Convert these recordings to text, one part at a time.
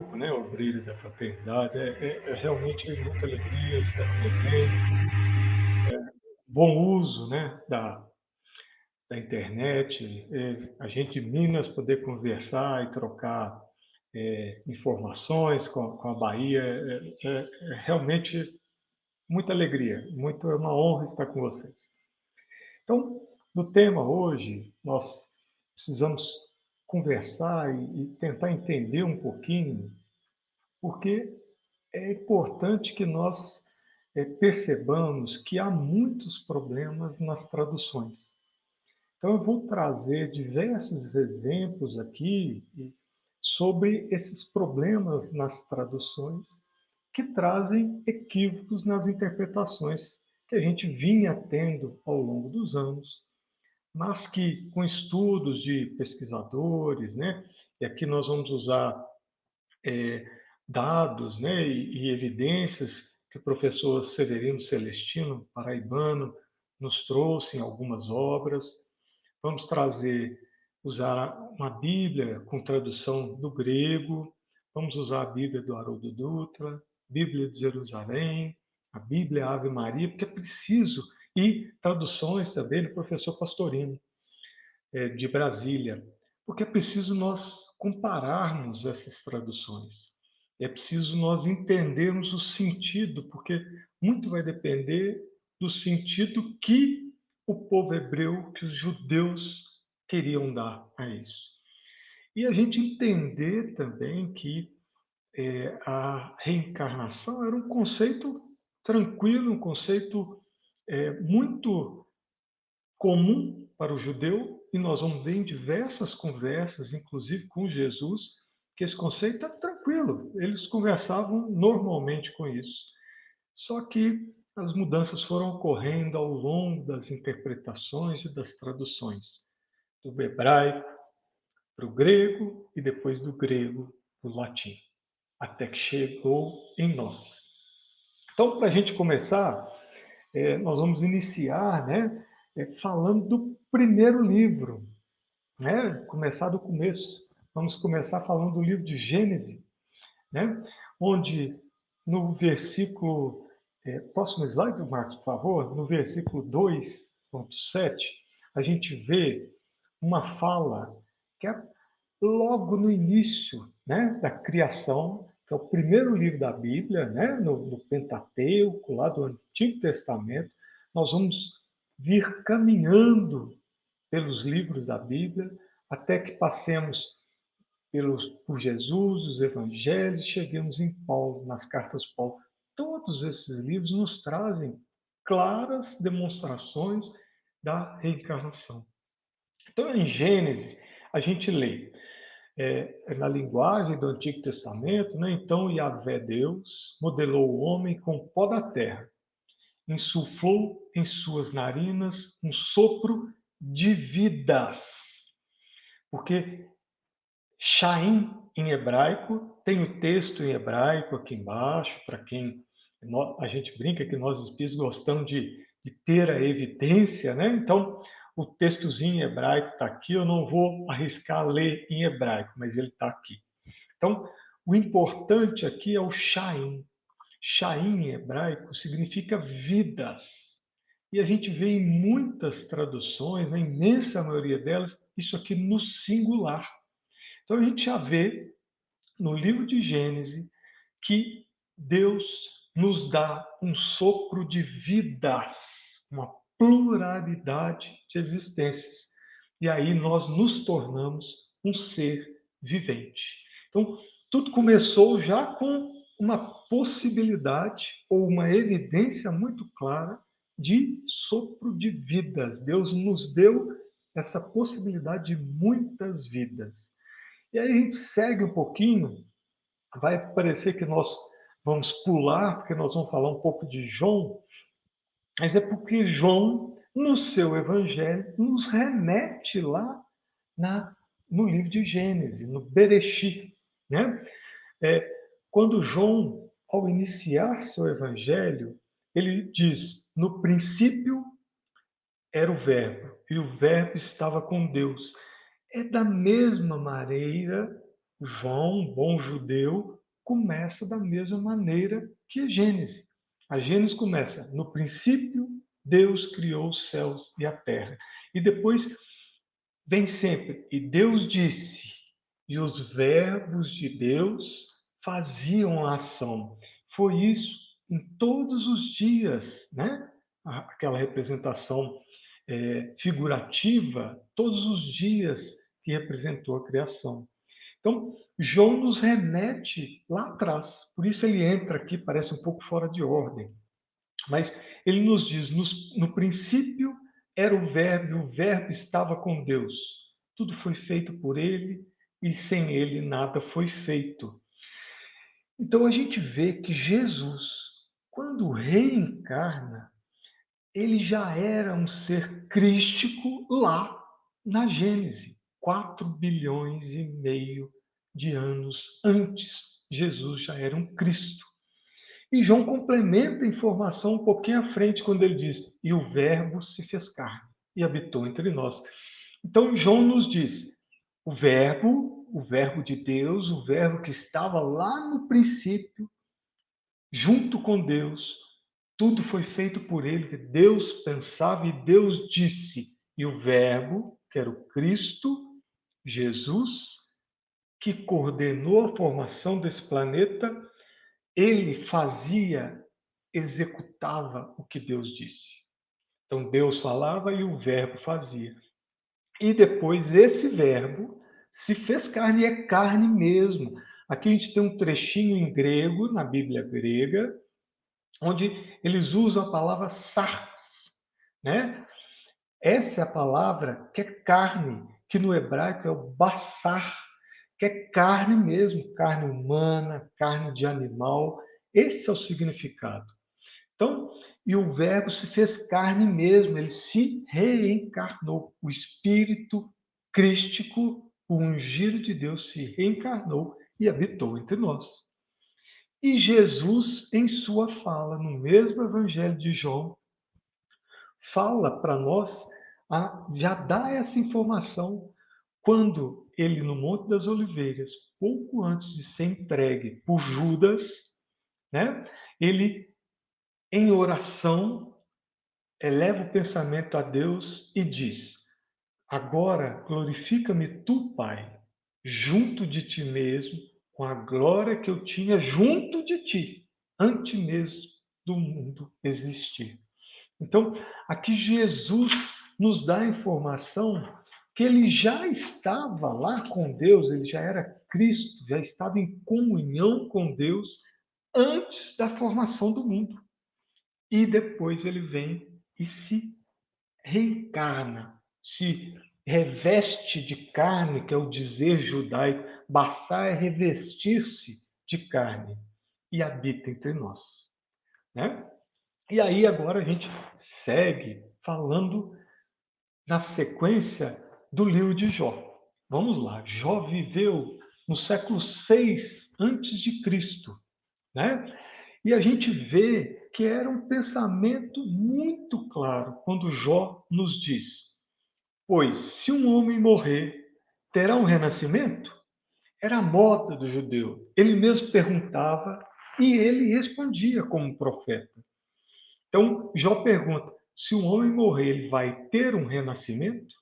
né, o brilho da fraternidade. É, é, é realmente muita alegria estar presente. É, bom uso né, da, da internet, é, a gente em Minas poder conversar e trocar é, informações com, com, a Bahia, é, é, é, realmente muita alegria, muito, é uma honra estar com vocês. Então, no tema hoje, nós precisamos conversar e, e tentar entender um pouquinho porque é importante que nós é, percebamos que há muitos problemas nas traduções. Então, eu vou trazer diversos exemplos aqui sobre esses problemas nas traduções que trazem equívocos nas interpretações que a gente vinha tendo ao longo dos anos, mas que com estudos de pesquisadores, né, e aqui nós vamos usar é, dados né, e, e evidências que o professor Severino Celestino, paraibano, nos trouxe em algumas obras. Vamos trazer, usar uma Bíblia com tradução do grego, vamos usar a Bíblia do Haroldo Dutra, Bíblia de Jerusalém, a Bíblia Ave Maria, porque é preciso, e traduções também do professor Pastorino, é, de Brasília, porque é preciso nós compararmos essas traduções. É preciso nós entendermos o sentido, porque muito vai depender do sentido que o povo hebreu, que os judeus queriam dar a isso. E a gente entender também que é, a reencarnação era um conceito tranquilo, um conceito é, muito comum para o judeu, e nós vamos ver em diversas conversas, inclusive com Jesus, que esse conceito é tranquilo, eles conversavam normalmente com isso. Só que as mudanças foram ocorrendo ao longo das interpretações e das traduções, do hebraico para o grego e depois do grego para o latim, até que chegou em nós. Então, para a gente começar, é, nós vamos iniciar né, é, falando do primeiro livro, né, começar do começo. Vamos começar falando do livro de Gênesis, né? onde no versículo. É, próximo slide, Marcos, por favor. No versículo 2,7, a gente vê uma fala que é logo no início né, da criação, que é o primeiro livro da Bíblia, né, no, no Pentateuco, lá do Antigo Testamento. Nós vamos vir caminhando pelos livros da Bíblia até que passemos pelos, por Jesus, os evangelhos, chegamos em Paulo, nas cartas de Paulo. Todos esses livros nos trazem claras demonstrações da reencarnação. Então, em Gênesis, a gente lê é, é, na linguagem do Antigo Testamento, né? então Yahvé Deus modelou o homem com pó da terra, insuflou em suas narinas um sopro de vidas. Porque Shaim em hebraico, tem o texto em hebraico aqui embaixo, para quem a gente brinca que nós espíritos gostamos de, de ter a evidência, né? Então, o textozinho hebraico está aqui, eu não vou arriscar ler em hebraico, mas ele está aqui. Então, o importante aqui é o Shaim. Shaim em hebraico significa vidas. E a gente vê em muitas traduções, na imensa maioria delas, isso aqui no singular. Então a gente já vê no livro de Gênesis que Deus nos dá um sopro de vidas, uma pluralidade de existências. E aí nós nos tornamos um ser vivente. Então, tudo começou já com uma possibilidade ou uma evidência muito clara de sopro de vidas. Deus nos deu essa possibilidade de muitas vidas. E aí a gente segue um pouquinho, vai parecer que nós vamos pular, porque nós vamos falar um pouco de João, mas é porque João, no seu evangelho, nos remete lá na, no livro de Gênesis, no Bereshit. Né? É, quando João, ao iniciar seu evangelho, ele diz: no princípio era o Verbo, e o Verbo estava com Deus é da mesma maneira João, bom judeu, começa da mesma maneira que Gênesis. A Gênesis começa, no princípio, Deus criou os céus e a terra. E depois vem sempre, e Deus disse, e os verbos de Deus faziam a ação. Foi isso em todos os dias, né? Aquela representação é, figurativa, todos os dias que representou a criação. Então, João nos remete lá atrás, por isso ele entra aqui, parece um pouco fora de ordem, mas ele nos diz: no, princípio era o Verbo, e o Verbo estava com Deus. Tudo foi feito por ele, e sem ele nada foi feito. Então a gente vê que Jesus, quando reencarna, ele já era um ser crístico lá na Gênese, 4 bilhões e meio de anos antes. Jesus já era um Cristo. E João complementa a informação um pouquinho à frente quando ele diz: "E o Verbo se fez carne e habitou entre nós". Então João nos diz: o Verbo, o Verbo de Deus, o Verbo que estava lá no princípio, junto com Deus, tudo foi feito por ele, Deus pensava e Deus disse. E o Verbo, que era o Cristo, Jesus, que coordenou a formação desse planeta, ele fazia, executava o que Deus disse. Então Deus falava e o Verbo fazia. E depois esse Verbo se fez carne e é carne mesmo. Aqui a gente tem um trechinho em grego, na Bíblia grega, onde eles usam a palavra sarx, né? Essa é a palavra que é carne, que no hebraico é o basar, que é carne mesmo, carne humana, carne de animal. Esse é o significado. Então, e o Verbo se fez carne mesmo, ele se reencarnou. O Espírito crístico, o ungido de Deus, se reencarnou e habitou entre nós. E Jesus, em sua fala, no mesmo Evangelho de João, fala para nós, já dá essa informação quando ele, no Monte das Oliveiras, pouco antes de ser entregue por Judas, né, ele, em oração, eleva o pensamento a Deus e diz: Agora glorifica-me tu, Pai, junto de ti mesmo, com a glória que eu tinha junto de ti, antes mesmo do mundo existir. Então, aqui Jesus nos dá a informação que ele já estava lá com Deus, ele já era Cristo, já estava em comunhão com Deus antes da formação do mundo. E depois ele vem e se reencarna, se reveste de carne, que é o dizer judaico, Baçar é revestir-se de carne e habita entre nós. Né? E aí agora a gente segue falando na sequência do livro de Jó. Vamos lá, Jó viveu no século 6 antes de Cristo, né? E a gente vê que era um pensamento muito claro quando Jó nos diz: Pois se um homem morrer, terá um renascimento? Era a moda do judeu. Ele mesmo perguntava e ele respondia como profeta. Então, Jó pergunta: se um homem morrer, ele vai ter um renascimento?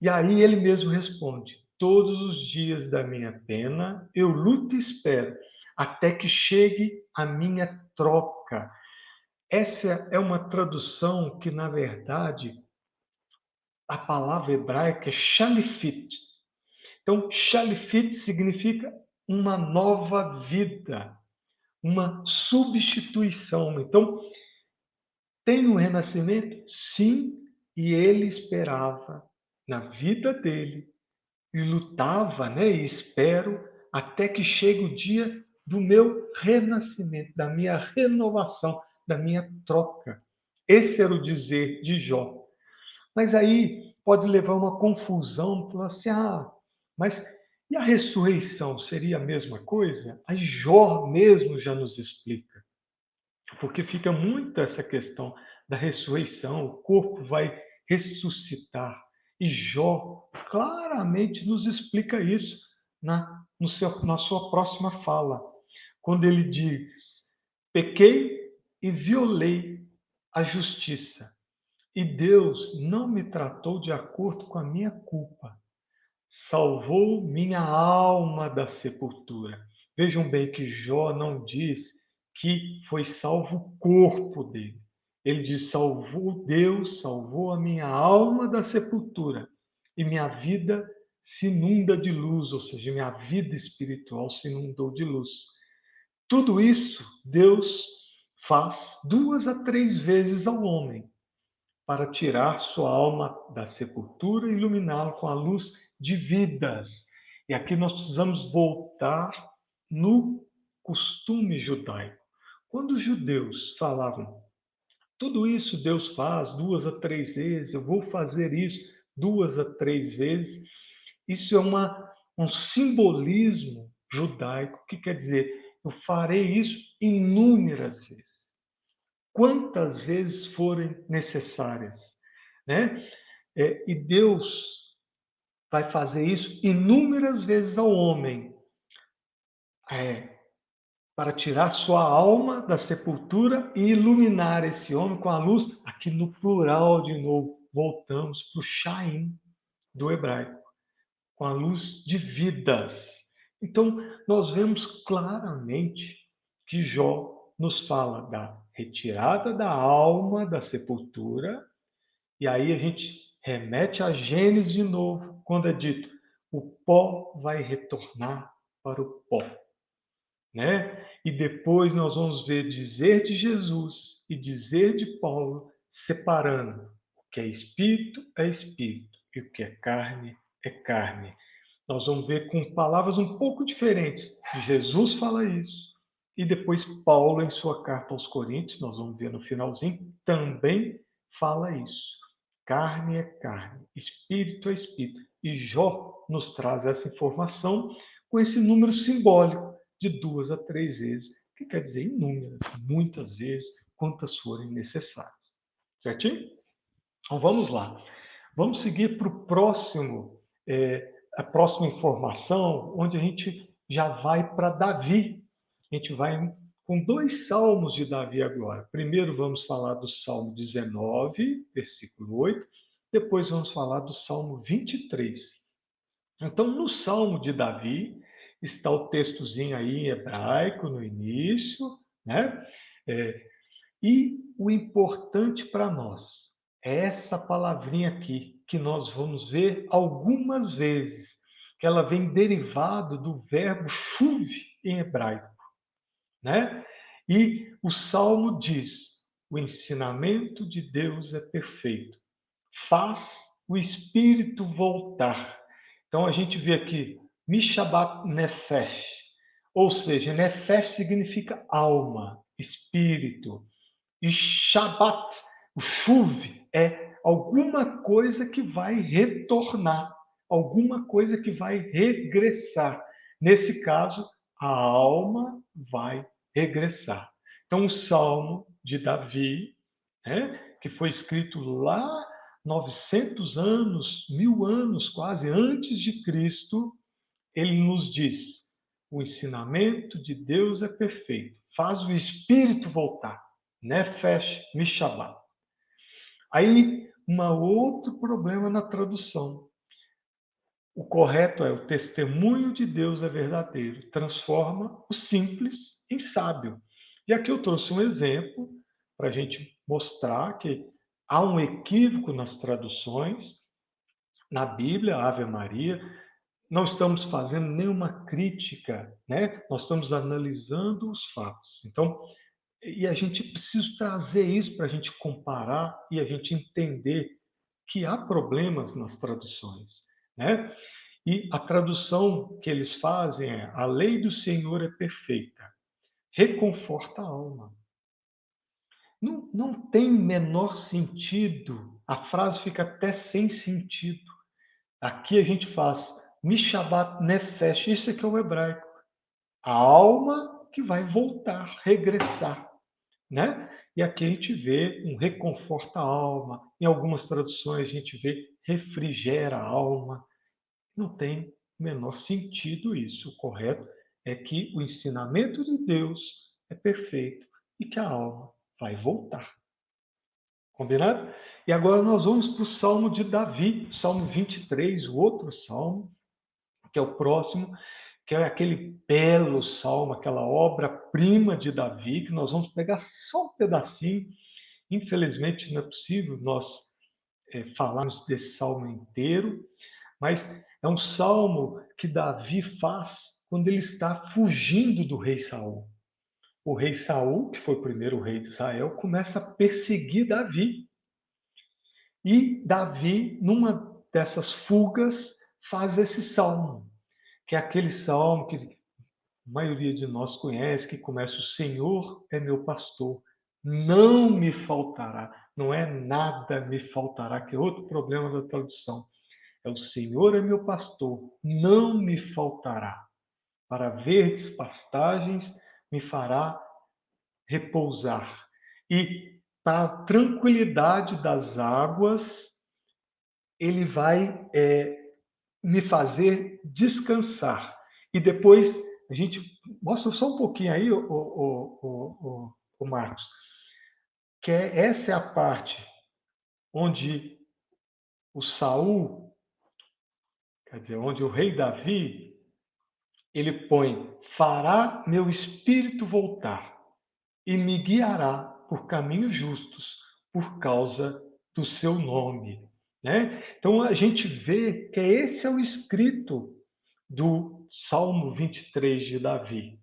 E aí ele mesmo responde: todos os dias da minha pena eu luto e espero, até que chegue a minha troca. Essa é uma tradução que, na verdade, a palavra hebraica é shalifit, então, Shalifit significa uma nova vida, uma substituição. Então, tem um renascimento? Sim, e ele esperava na vida dele e lutava, né? E espero até que chegue o dia do meu renascimento, da minha renovação, da minha troca. Esse era o dizer de Jó. Mas aí pode levar uma confusão, falar assim: ah, mas e a ressurreição seria a mesma coisa? A Jó mesmo já nos explica. Porque fica muito essa questão da ressurreição, o corpo vai ressuscitar. E Jó claramente nos explica isso na, no seu, na sua próxima fala, quando ele diz: pequei e violei a justiça, e Deus não me tratou de acordo com a minha culpa. Salvou minha alma da sepultura. Vejam bem que Jó não diz que foi salvo o corpo dele. Ele diz: salvou Deus, salvou a minha alma da sepultura e minha vida se inunda de luz, ou seja, minha vida espiritual se inundou de luz. Tudo isso Deus faz duas a três vezes ao homem para tirar sua alma da sepultura e iluminá-la com a luz de vidas. E aqui nós precisamos voltar no costume judaico. Quando os judeus falavam, tudo isso Deus faz duas a três vezes, eu vou fazer isso duas a três vezes, isso é uma, um simbolismo judaico que quer dizer, eu farei isso inúmeras vezes, quantas vezes forem necessárias, né? É, e Deus vai fazer isso inúmeras vezes ao homem, é, para tirar sua alma da sepultura e iluminar esse homem com a luz, aqui no plural de novo, voltamos para o Shaim do hebraico, com a luz de vidas. Então, nós vemos claramente que Jó nos fala da retirada da alma da sepultura, e aí a gente remete a Gênesis de novo, quando é dito: o pó vai retornar para o pó né? E depois nós vamos ver dizer de Jesus e dizer de Paulo, separando o que é espírito é espírito e o que é carne é carne. Nós vamos ver com palavras um pouco diferentes. Jesus fala isso. E depois Paulo, em sua carta aos Coríntios, nós vamos ver no finalzinho, também fala isso. Carne é carne, espírito é espírito. E Jó nos traz essa informação com esse número simbólico de duas a três vezes, que quer dizer inúmeras, muitas vezes, quantas forem necessárias. Certinho? Então vamos lá. Vamos seguir para o próximo, é, a próxima informação, onde a gente já vai para Davi. A gente vai com dois salmos de Davi agora. Primeiro vamos falar do Salmo 19, versículo 8. Depois vamos falar do Salmo 23. Então, no Salmo de Davi, está o textozinho aí em hebraico no início, né? É, e o importante para nós é essa palavrinha aqui, que nós vamos ver algumas vezes, que ela vem derivado do verbo chuve em hebraico, né? E o salmo diz: o ensinamento de Deus é perfeito, faz o espírito voltar. Então a gente vê aqui Mishabat Nefesh, ou seja, Nefesh significa alma, espírito. E Shabat, o chuve, é alguma coisa que vai retornar, alguma coisa que vai regressar. Nesse caso, a alma vai regressar. Então, o Salmo de Davi, né, que foi escrito lá 900 anos, mil anos quase antes de Cristo, ele nos diz: o ensinamento de Deus é perfeito, faz o espírito voltar. Nefesh Mishabá. Aí, um outro problema na tradução. O correto é o testemunho de Deus é verdadeiro, transforma o simples em sábio. E aqui eu trouxe um exemplo para a gente mostrar que há um equívoco nas traduções. Na Bíblia, Ave Maria, não estamos fazendo nenhuma crítica, né? Nós estamos analisando os fatos. Então, e a gente precisa trazer isso para a gente comparar e a gente entender que há problemas nas traduções, né? E a tradução que eles fazem é: a lei do Senhor é perfeita, reconforta a alma. Não, não tem menor sentido, a frase fica até sem sentido. Aqui a gente faz Mishabat Nefesh, isso aqui é o hebraico. A alma que vai voltar, regressar, né? E aqui a gente vê um reconforta a alma. Em algumas traduções a gente vê refrigera a alma. Não tem menor sentido isso. O correto é que o ensinamento de Deus é perfeito e que a alma vai voltar. Combinado? E agora nós vamos para o Salmo de Davi, Salmo 23, o outro salmo, que é o próximo, que é aquele belo salmo, aquela obra-prima de Davi, que nós vamos pegar só um pedacinho. Infelizmente não é possível nós é, falarmos desse salmo inteiro, mas é um salmo que Davi faz quando ele está fugindo do rei Saul. O rei Saul, que foi o primeiro rei de Israel, começa a perseguir Davi. E Davi, numa dessas fugas, faz esse salmo, que é aquele salmo que a maioria de nós conhece, que começa: O Senhor é meu pastor, não me faltará, não é nada me faltará, que é outro problema da tradução. É o Senhor é meu pastor, não me faltará. Para verdes pastagens me fará repousar. E para a tranquilidade das águas, ele vai é, me fazer descansar. E depois a gente mostra só um pouquinho aí, o, o, o, o Marcos, que é, essa é a parte onde o Saul, quer dizer, onde o rei Davi, ele põe: fará meu espírito voltar e me guiará por caminhos justos por causa do seu nome. Né? Então a gente vê que esse é o escrito do Salmo 23 de Davi.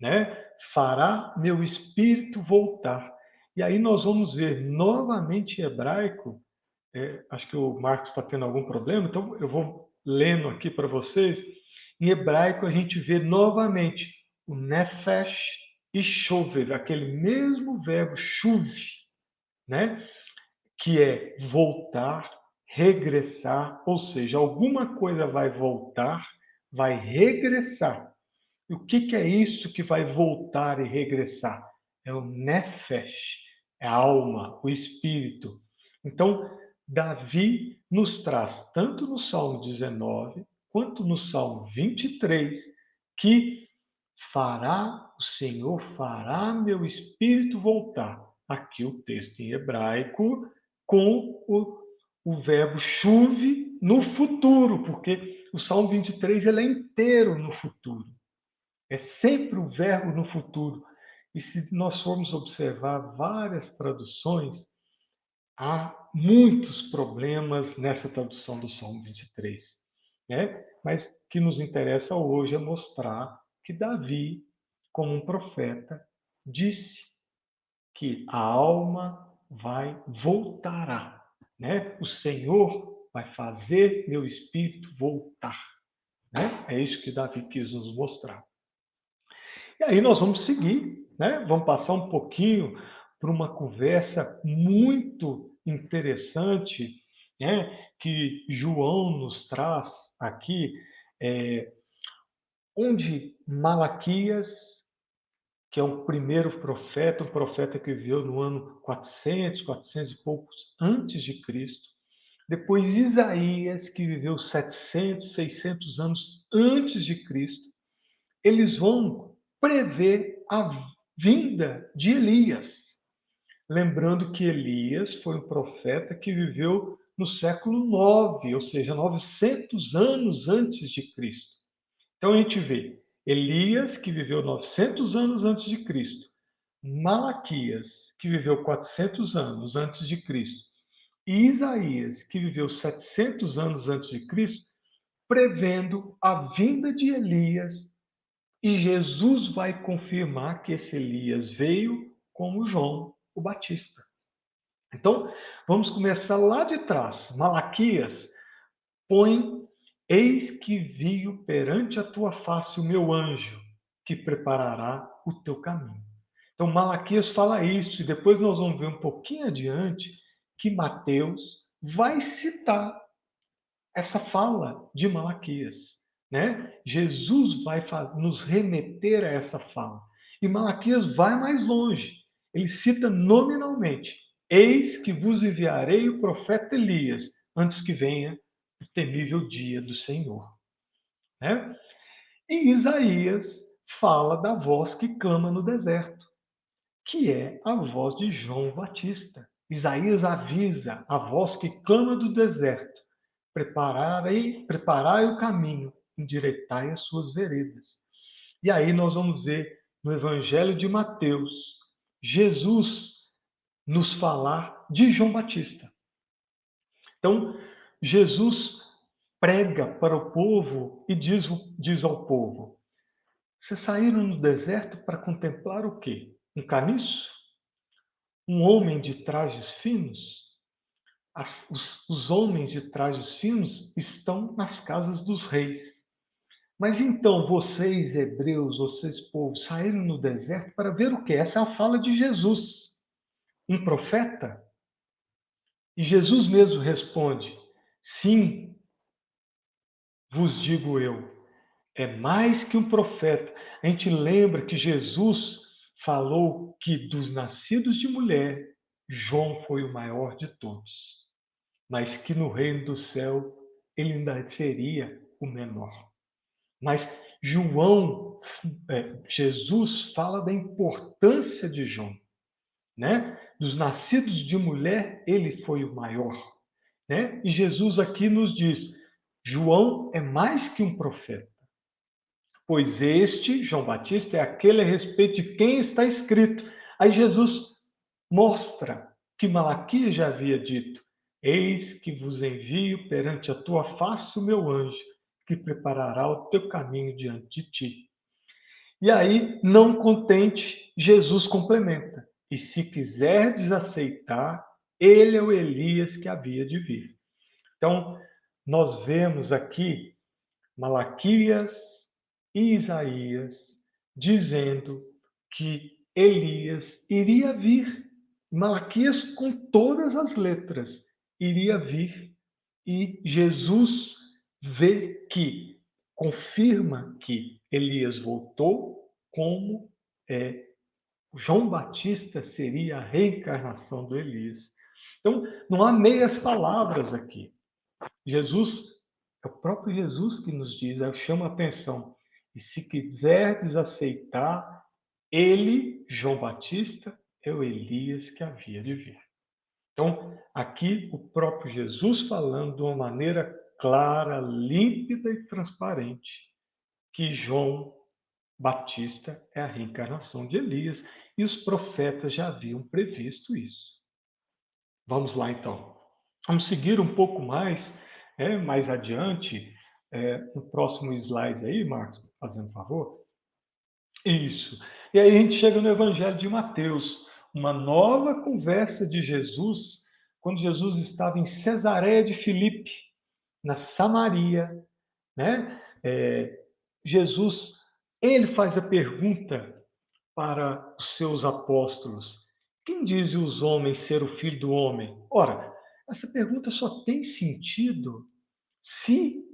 Né? Fará meu espírito voltar e aí nós vamos ver novamente em hebraico, é, acho que o Marcos está tendo algum problema, então eu vou lendo aqui para vocês. Em hebraico a gente vê novamente o nefesh e chover, aquele mesmo verbo chuve, né? que é voltar, regressar, ou seja, alguma coisa vai voltar, vai regressar. E o que, que é isso que vai voltar e regressar? É o nefesh, é a alma, o espírito. Então, Davi nos traz, tanto no Salmo 19 quanto no Salmo 23, que fará, o Senhor fará meu espírito voltar. Aqui o texto em hebraico, com o, o verbo chuve no futuro, porque o Salmo 23 ele é inteiro no futuro. É sempre o verbo no futuro. E se nós formos observar várias traduções, há muitos problemas nessa tradução do Salmo 23, né? Mas o que nos interessa hoje é mostrar que Davi, como um profeta, disse que a alma vai voltará, né? O Senhor vai fazer meu espírito voltar, né? É isso que Davi quis nos mostrar. E aí nós vamos seguir né? Vamos passar um pouquinho por uma conversa muito interessante né? que João nos traz aqui, é, onde Malaquias, que é o primeiro profeta, um profeta que viveu no ano 400, 400 e poucos antes de Cristo, depois Isaías, que viveu 700, 600 anos antes de Cristo, eles vão prever a vinda de Elias. Lembrando que Elias foi um profeta que viveu no século 9, ou seja, 900 anos antes de Cristo. Então a gente vê Elias, que viveu 900 anos antes de Cristo, Malaquias, que viveu 400 anos antes de Cristo, e Isaías, que viveu 700 anos antes de Cristo, prevendo a vinda de Elias e Jesus vai confirmar que esse Elias veio como João o Batista. Então, vamos começar lá de trás. Malaquias põe: Eis que viu perante a tua face o meu anjo, que preparará o teu caminho. Então, Malaquias fala isso, e depois nós vamos ver um pouquinho adiante que Mateus vai citar essa fala de Malaquias. Né? Jesus vai nos remeter a essa fala. E Malaquias vai mais longe. Ele cita nominalmente: Eis que vos enviarei o profeta Elias, antes que venha o temível dia do Senhor. Né? E Isaías fala da voz que clama no deserto, que é a voz de João Batista. Isaías avisa a voz que clama do deserto: preparai, preparai o caminho, endireitai as suas veredas. E aí nós vamos ver no Evangelho de Mateus Jesus nos falar de João Batista. Então, Jesus prega para o povo e diz, diz ao povo: Vocês saíram no deserto para contemplar o quê? Um caniço? Um homem de trajes finos? As, os, os homens de trajes finos estão nas casas dos reis. Mas então vocês, hebreus, vocês, povo, saíram no deserto para ver o quê? Essa é a fala de Jesus, um profeta. E Jesus mesmo responde: Sim, vos digo eu, é mais que um profeta. A gente lembra que Jesus falou que dos nascidos de mulher, João foi o maior de todos, mas que no reino do céu ele ainda seria o menor. Mas João, é, Jesus fala da importância de João, né? Dos nascidos de mulher, ele foi o maior, né? E Jesus aqui nos diz: João é mais que um profeta, pois este, João Batista, é aquele a respeito de quem está escrito. Aí Jesus mostra que Malaquias já havia dito: Eis que vos envio perante a tua face o meu anjo, que preparará o teu caminho diante de ti. E aí, não contente, Jesus complementa: E se quiserdes aceitar, ele é o Elias que havia de vir. Então, nós vemos aqui Malaquias e Isaías dizendo que Elias iria vir. Malaquias, com todas as letras, iria vir. E Jesus vê que, confirma que Elias voltou, como é, João Batista seria a reencarnação do Elias. Então, não há meias palavras aqui. Jesus, é o próprio Jesus que nos diz, eu chamo a atenção. E se quiserdes aceitar, ele, João Batista, é o Elias que havia de vir. Então, aqui o próprio Jesus falando de uma maneira clara, límpida e transparente, que João Batista é a reencarnação de Elias e os profetas já haviam previsto isso. Vamos lá então. Vamos seguir um pouco mais é, mais adiante, é, no próximo slide aí, Marcos, fazendo favor. Isso. E aí a gente chega no Evangelho de Mateus, uma nova conversa de Jesus, quando Jesus estava em Cesareia de Filipe, na Samaria, né? É, Jesus, ele faz a pergunta para os seus apóstolos: Quem dizem os homens ser o filho do homem? Ora, essa pergunta só tem sentido se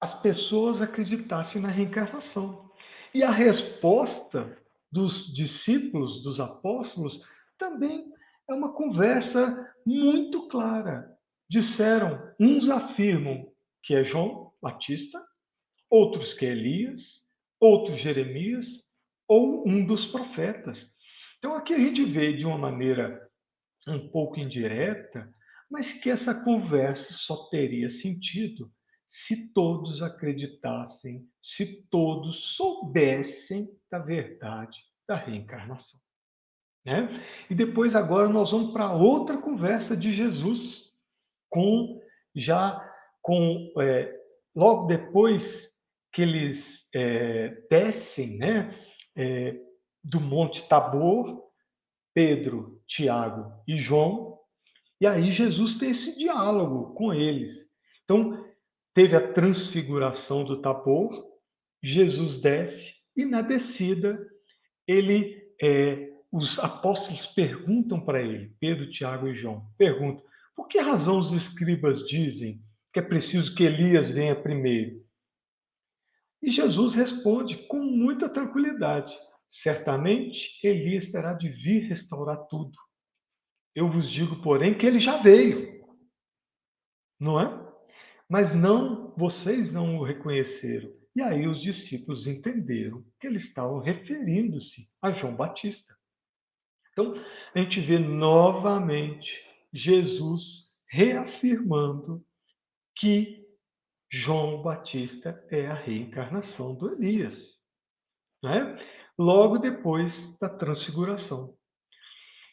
as pessoas acreditassem na reencarnação. E a resposta dos discípulos, dos apóstolos, também é uma conversa muito clara. Disseram, uns afirmam que é João Batista, outros que é Elias, outros Jeremias ou um dos profetas. Então aqui a gente vê de uma maneira um pouco indireta mas que essa conversa só teria sentido se todos acreditassem, se todos soubessem da verdade da reencarnação. Né? E depois, agora, nós vamos para outra conversa de Jesus, com já com é, logo depois que eles é, descem né, é, do Monte Tabor, Pedro, Tiago e João e aí Jesus tem esse diálogo com eles. Então, teve a transfiguração do Tabor, Jesus desce e na descida ele é, os apóstolos perguntam para ele, Pedro, Tiago e João, perguntam: por que razão os escribas dizem que é preciso que Elias venha primeiro? E Jesus responde com muita tranquilidade: certamente Elias terá de vir restaurar tudo. Eu vos digo, porém, que ele já veio, não é? Mas não vocês não o reconheceram. E aí os discípulos entenderam que eles estavam referindo-se a João Batista. Então, a gente vê novamente Jesus reafirmando que João Batista é a reencarnação do Elias, né? Logo depois da transfiguração.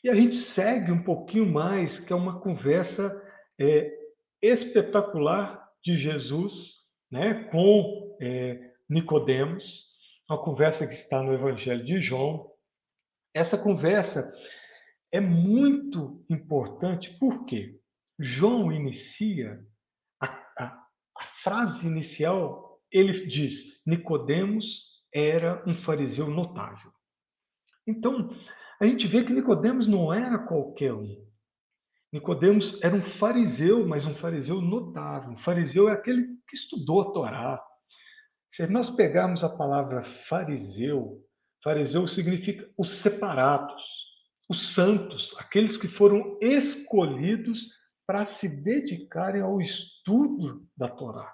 E a gente segue um pouquinho mais, que é uma conversa é, espetacular de Jesus né, com é, Nicodemos, uma conversa que está no Evangelho de João. Essa conversa é muito importante porque João inicia a, a, a frase inicial, ele diz: Nicodemos era um fariseu notável. Então, a gente vê que Nicodemos não era qualquer um. Nicodemos era um fariseu, mas um fariseu notável. Um fariseu é aquele que estudou a Torá. Se nós pegarmos a palavra fariseu, fariseu significa os separados, os santos, aqueles que foram escolhidos para se dedicarem ao estudo da Torá.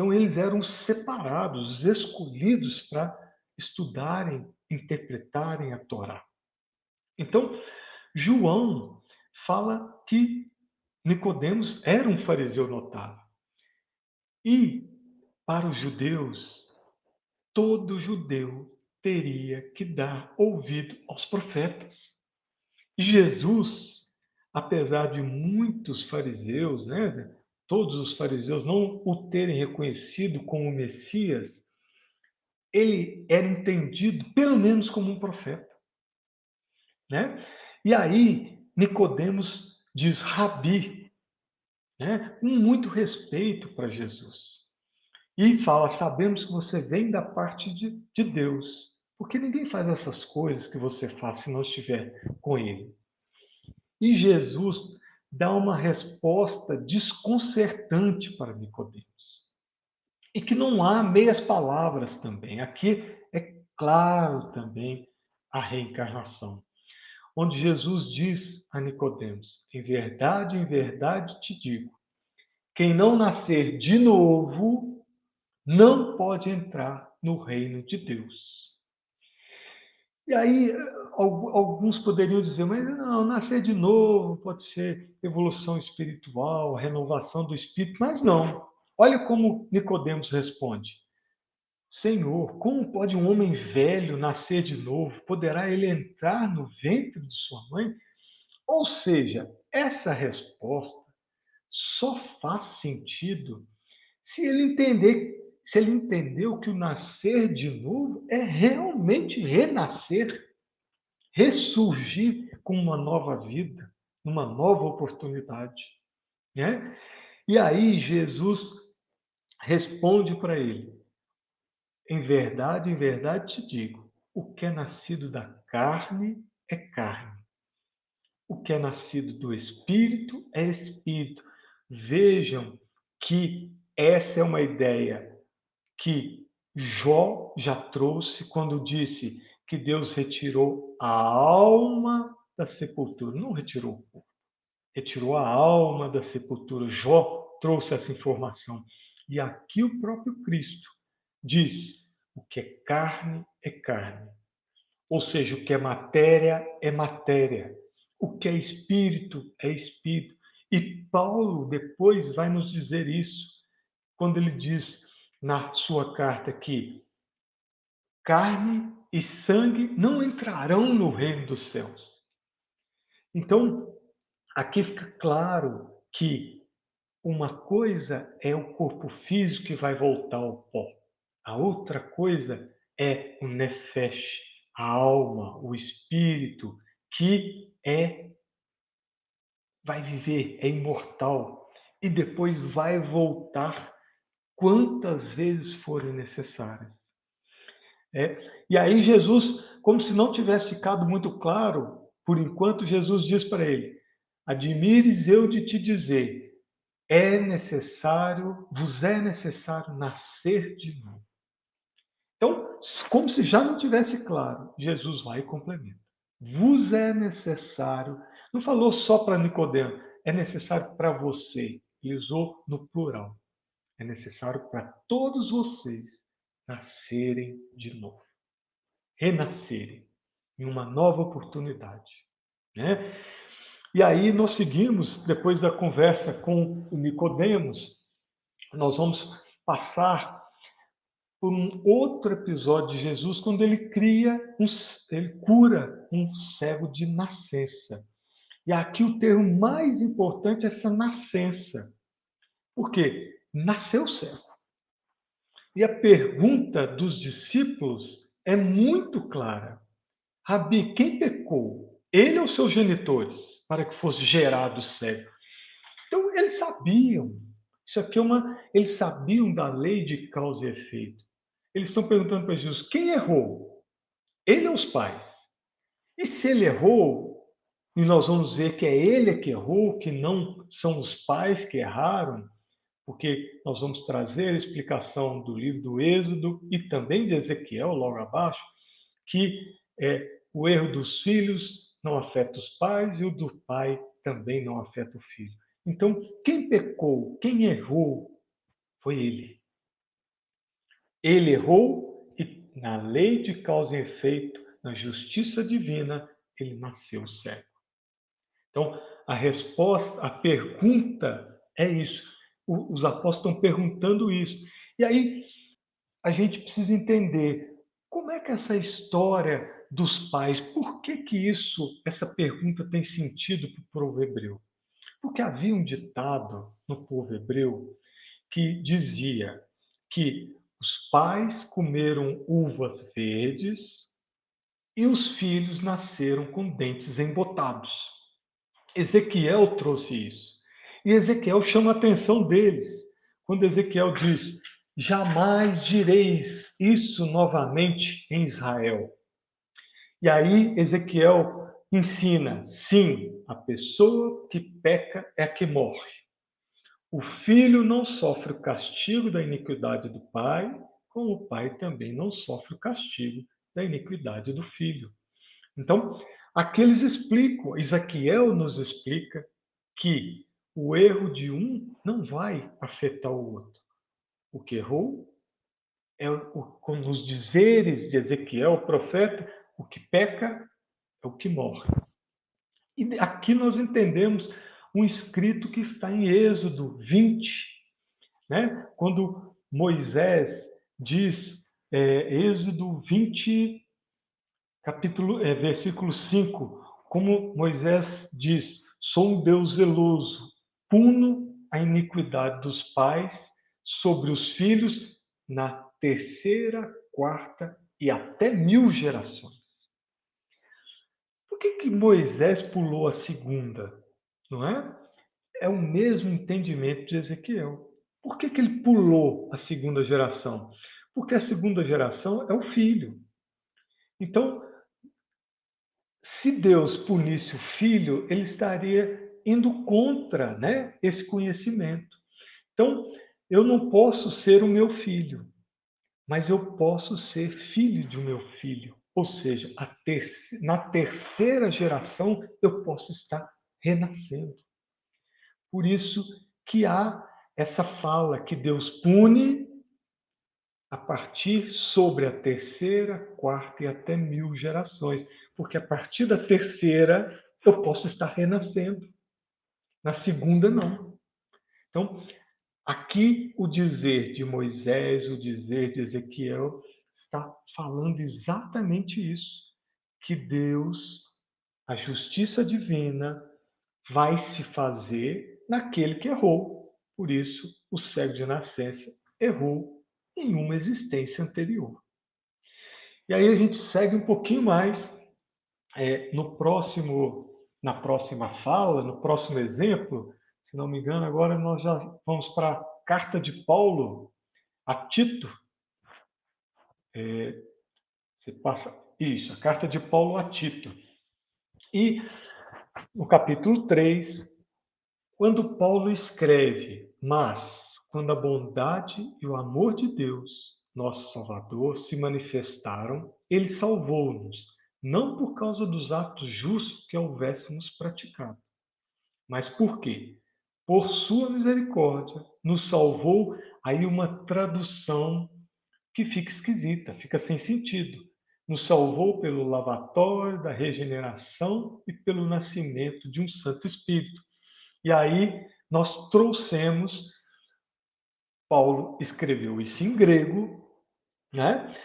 Então eles eram separados, escolhidos para estudarem, interpretarem a Torá. Então, João fala que Nicodemos era um fariseu notável. E para os judeus, todo judeu teria que dar ouvido aos profetas. E Jesus, apesar de muitos fariseus, né, todos os fariseus não o terem reconhecido como Messias, ele era entendido pelo menos como um profeta, né? E aí Nicodemos diz Rabi, né? com muito respeito para Jesus. E fala: Sabemos que você vem da parte de, de Deus, porque ninguém faz essas coisas que você faz se não estiver com Ele. E Jesus dá uma resposta desconcertante para Nicodemos. E que não há meias palavras também. Aqui é claro também a reencarnação onde Jesus diz a Nicodemos: Em verdade, em verdade te digo, quem não nascer de novo não pode entrar no reino de Deus. E aí alguns poderiam dizer, mas não, nascer de novo pode ser evolução espiritual, renovação do espírito, mas não. Olha como Nicodemos responde: Senhor, como pode um homem velho nascer de novo? Poderá ele entrar no ventre de sua mãe? Ou seja, essa resposta só faz sentido se ele entender, se ele entendeu que o nascer de novo é realmente renascer, ressurgir com uma nova vida, uma nova oportunidade, né? E aí Jesus responde para ele: em verdade, em verdade te digo: o que é nascido da carne é carne. O que é nascido do espírito é espírito. Vejam que essa é uma ideia que Jó já trouxe quando disse que Deus retirou a alma da sepultura. Não retirou o corpo, retirou a alma da sepultura. Jó trouxe essa informação. E aqui o próprio Cristo diz o que é carne é carne. Ou seja, o que é matéria é matéria. O que é espírito é espírito. E Paulo depois vai nos dizer isso, quando ele diz na sua carta que carne e sangue não entrarão no reino dos céus. Então, aqui fica claro que uma coisa é o corpo físico que vai voltar ao pó. A outra coisa é o nefesh, a alma, o espírito, que é vai viver, é imortal e depois vai voltar quantas vezes forem necessárias. É, e aí Jesus, como se não tivesse ficado muito claro, por enquanto Jesus diz para ele: Admires eu de te dizer, é necessário, vos é necessário nascer de novo. Então, como se já não tivesse claro, Jesus vai e complementa. Vos é necessário, não falou só para Nicodemo, é necessário para você. Ele usou no plural. É necessário para todos vocês nascerem de novo, renascerem em uma nova oportunidade. Né? E aí nós seguimos, depois da conversa com o Nicodemos, nós vamos passar por um outro episódio de Jesus, quando ele cria, um, ele cura um cego de nascença. E aqui o termo mais importante é essa nascença. Por quê? Nasceu cego. E a pergunta dos discípulos é muito clara. Rabi, quem pecou? Ele ou seus genitores, para que fosse gerado cego? Então, eles sabiam. Isso aqui é uma. Eles sabiam da lei de causa e efeito. Eles estão perguntando para Jesus: quem errou? Ele ou os pais? E se ele errou, e nós vamos ver que é ele que errou, que não são os pais que erraram, porque nós vamos trazer a explicação do livro do Êxodo e também de Ezequiel, logo abaixo, que é, o erro dos filhos não afeta os pais e o do pai também não afeta o filho. Então, quem pecou, quem errou, foi ele. Ele errou e, na lei de causa e efeito, na justiça divina, ele nasceu cego. Então, a resposta, a pergunta é isso. Os apóstolos estão perguntando isso. E aí, a gente precisa entender como é que essa história dos pais, por que que isso, essa pergunta tem sentido para o povo hebreu? Porque havia um ditado no povo hebreu que dizia que os pais comeram uvas verdes e os filhos nasceram com dentes embotados. Ezequiel trouxe isso. E Ezequiel chama a atenção deles. Quando Ezequiel diz: Jamais direis isso novamente em Israel. E aí Ezequiel ensina: sim, a pessoa que peca é a que morre. O filho não sofre o castigo da iniquidade do pai, como o pai também não sofre o castigo da iniquidade do filho. Então, aqui eles explicam, Ezequiel nos explica que o erro de um não vai afetar o outro. O que errou é o, nos dizeres de Ezequiel, o profeta, o que peca é o que morre. E aqui nós entendemos um escrito que está em Êxodo 20, né? quando Moisés diz, é, Êxodo 20, capítulo, é, versículo 5, como Moisés diz: Sou um Deus zeloso, puno a iniquidade dos pais sobre os filhos na terceira, quarta e até mil gerações. Por que, que Moisés pulou a segunda? não é? É o mesmo entendimento de Ezequiel. Por que, que ele pulou a segunda geração? Porque a segunda geração é o filho. Então, se Deus punisse o filho, ele estaria indo contra né, esse conhecimento. Então, eu não posso ser o meu filho, mas eu posso ser filho de um meu filho. Ou seja, na terceira geração eu posso estar renascendo. Por isso que há essa fala que Deus pune a partir sobre a terceira, quarta e até mil gerações, porque a partir da terceira eu posso estar renascendo, na segunda não. Então, aqui o dizer de Moisés, o dizer de Ezequiel está falando exatamente isso, que Deus, a justiça divina, vai se fazer naquele que errou. Por isso, o cego de nascença errou em uma existência anterior. E aí a gente segue um pouquinho mais é, no próximo, na próxima fala, no próximo exemplo. Se não me engano, agora nós já vamos para a carta de Paulo a Tito. É, você passa isso, a carta de Paulo a Tito. E no capítulo 3, quando Paulo escreve: Mas, quando a bondade e o amor de Deus, nosso Salvador, se manifestaram, ele salvou-nos, não por causa dos atos justos que houvéssemos praticado, mas porque, por sua misericórdia, nos salvou aí uma tradução que fica esquisita, fica sem sentido. Nos salvou pelo lavatório da regeneração e pelo nascimento de um Santo Espírito. E aí nós trouxemos, Paulo escreveu isso em grego, né?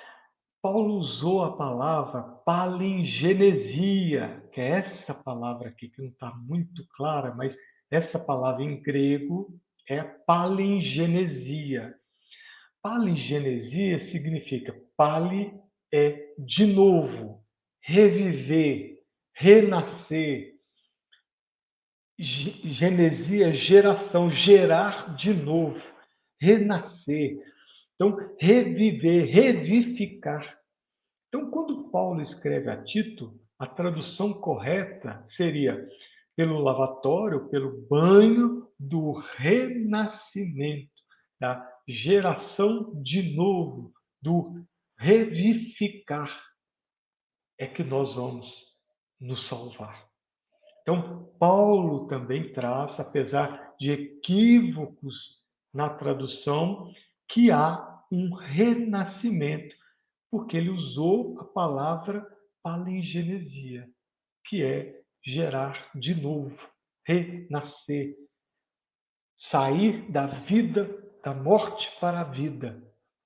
Paulo usou a palavra palingenesia, que é essa palavra aqui que não está muito clara, mas essa palavra em grego é palingenesia. Palingenesia significa pali é de novo, reviver, renascer. Genesia, geração, gerar de novo, renascer. Então, reviver, revificar. Então, quando Paulo escreve a Tito, a tradução correta seria pelo lavatório, pelo banho do renascimento, da geração de novo, do revificar, é que nós vamos nos salvar. Então, Paulo também traz, apesar de equívocos na tradução, que há um renascimento, porque ele usou a palavra palingenesia, que é gerar de novo, renascer, sair da vida, da morte para a vida.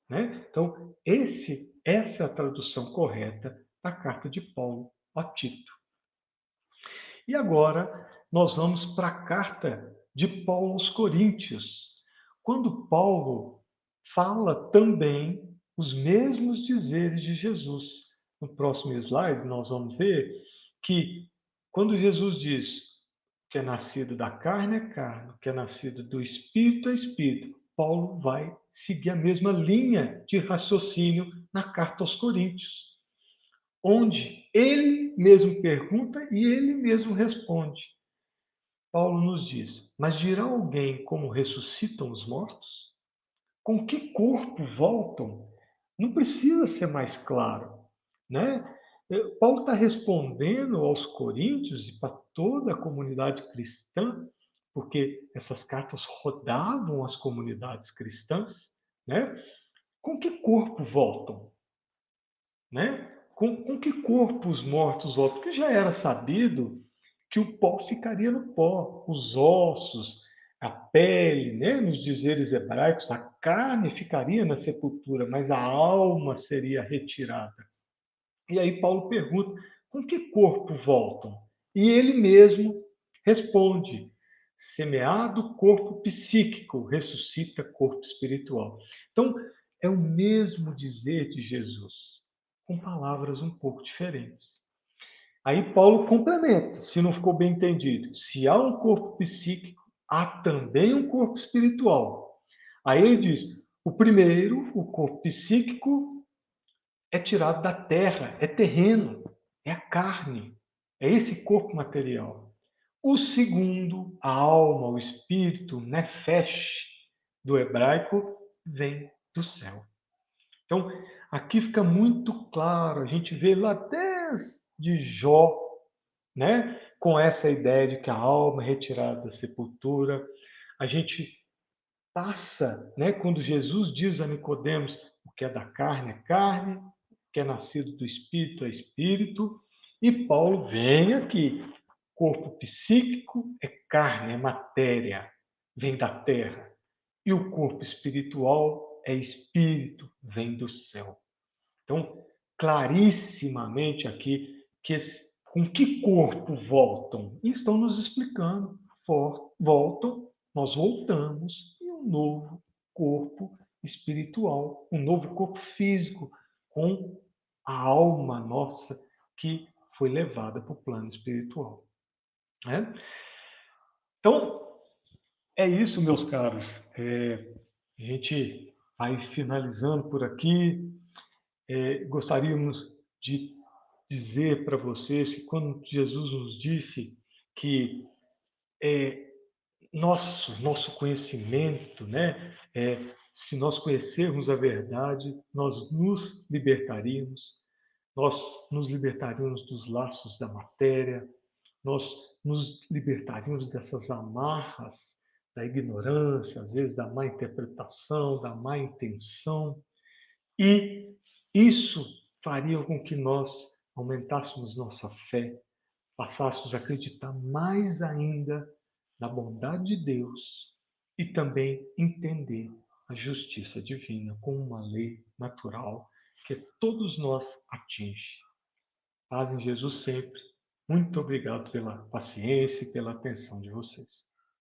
Né? Então, esse, essa é a tradução correta da carta de Paulo a Tito. E agora nós vamos para a carta de Paulo aos Coríntios. Quando Paulo fala também os mesmos dizeres de Jesus. No próximo slide, nós vamos ver que quando Jesus diz que é nascido da carne é carne, que é nascido do espírito é espírito, Paulo vai seguir a mesma linha de raciocínio na carta aos Coríntios, onde ele mesmo pergunta e ele mesmo responde. Paulo nos diz: Mas dirá alguém como ressuscitam os mortos? Com que corpo voltam? Não precisa ser mais claro, né? Eh, Paulo está respondendo aos coríntios e para toda a comunidade cristã, porque essas cartas rodavam as comunidades cristãs, né? Com que corpo voltam? Né? Com, com que corpo os mortos voltam? Porque já era sabido que o pó ficaria no pó, os ossos, a pele, né? nos dizeres hebraicos, a carne ficaria na sepultura, mas a alma seria retirada. E aí Paulo pergunta: com que corpo voltam? E ele mesmo responde: semeado corpo psíquico, ressuscita corpo espiritual. Então, é o mesmo dizer de Jesus, com palavras um pouco diferentes. Aí Paulo complementa, se não ficou bem entendido. Se há um corpo psíquico, há também um corpo espiritual. Aí ele diz: o primeiro, o corpo psíquico, é tirado da terra, é terreno, é a carne, é esse corpo material. O segundo, a alma, o espírito, nefesh, do hebraico, vem do céu. Então, aqui fica muito claro, a gente vê lá desde Jó, né? Com essa ideia de que a alma é retirada da sepultura. A gente passa, né, quando Jesus diz a Nicodemos, o que é da carne é carne, o que é nascido do espírito é espírito, e Paulo vem aqui, corpo psíquico é carne, é matéria, vem da terra, e o corpo espiritual é espírito, vem do céu. Então, clarissimamente aqui que esse com que corpo voltam? E estão nos explicando. For, voltam, nós voltamos e um novo corpo espiritual, um novo corpo físico, com a alma nossa que foi levada para o plano espiritual. Né? Então, é isso, meus caros. É, a gente vai finalizando por aqui. É, gostaríamos de dizer para vocês que quando Jesus nos disse que é, nosso nosso conhecimento, né, é, se nós conhecermos a verdade, nós nos libertaríamos, nós nos libertaríamos dos laços da matéria, nós nos libertaríamos dessas amarras da ignorância, às vezes da má interpretação, da má intenção, e isso faria com que nós aumentássemos nossa fé, passássemos a acreditar mais ainda na bondade de Deus e também entender a justiça divina como uma lei natural que todos nós atinge. Paz em Jesus sempre. Muito obrigado pela paciência e pela atenção de vocês.